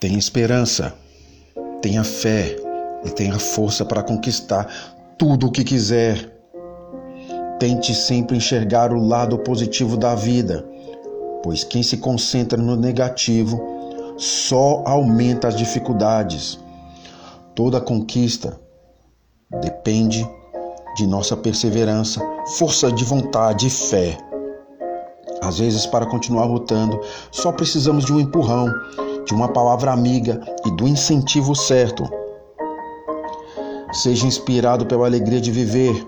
Tenha esperança, tenha fé e tenha força para conquistar tudo o que quiser. Tente sempre enxergar o lado positivo da vida, pois quem se concentra no negativo só aumenta as dificuldades. Toda conquista depende de nossa perseverança, força de vontade e fé. Às vezes, para continuar lutando, só precisamos de um empurrão, de uma palavra amiga e do incentivo certo. Seja inspirado pela alegria de viver.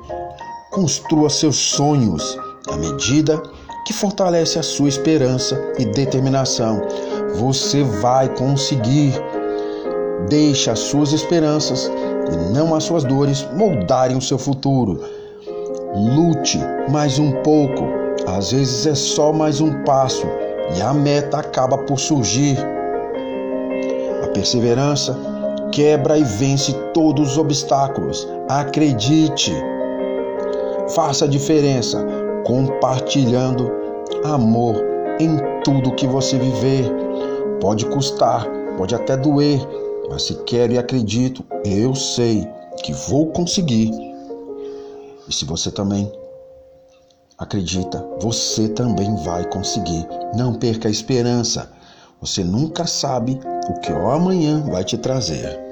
Construa seus sonhos à medida que fortalece a sua esperança e determinação. Você vai conseguir. Deixe as suas esperanças e não as suas dores moldarem o seu futuro. Lute mais um pouco, às vezes é só mais um passo e a meta acaba por surgir. Perseverança quebra e vence todos os obstáculos. Acredite. Faça a diferença compartilhando amor em tudo que você viver. Pode custar, pode até doer, mas se quero e acredito, eu sei que vou conseguir. E se você também acredita, você também vai conseguir. Não perca a esperança. Você nunca sabe o que o amanhã vai te trazer.